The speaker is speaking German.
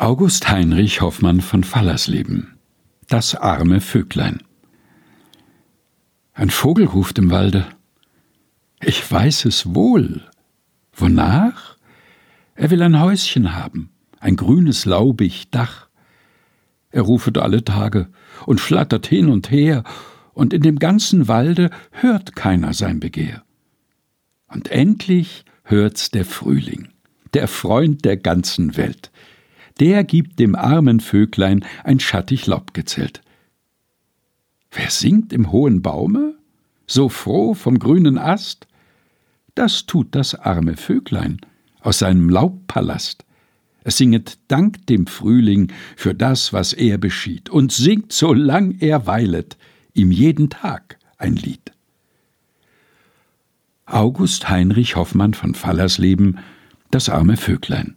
August Heinrich Hoffmann von Fallersleben Das arme Vöglein Ein Vogel ruft im Walde. Ich weiß es wohl. Wonach? Er will ein Häuschen haben, ein grünes laubig Dach. Er rufet alle Tage und flattert hin und her, und in dem ganzen Walde hört keiner sein Begehr. Und endlich hört's der Frühling, der Freund der ganzen Welt der gibt dem armen Vöglein ein schattig Laubgezelt. Wer singt im hohen Baume, so froh vom grünen Ast? Das tut das arme Vöglein aus seinem Laubpalast. Es singet Dank dem Frühling für das, was er beschied, und singt, solang er weilet, ihm jeden Tag ein Lied. August Heinrich Hoffmann von Fallersleben Das arme Vöglein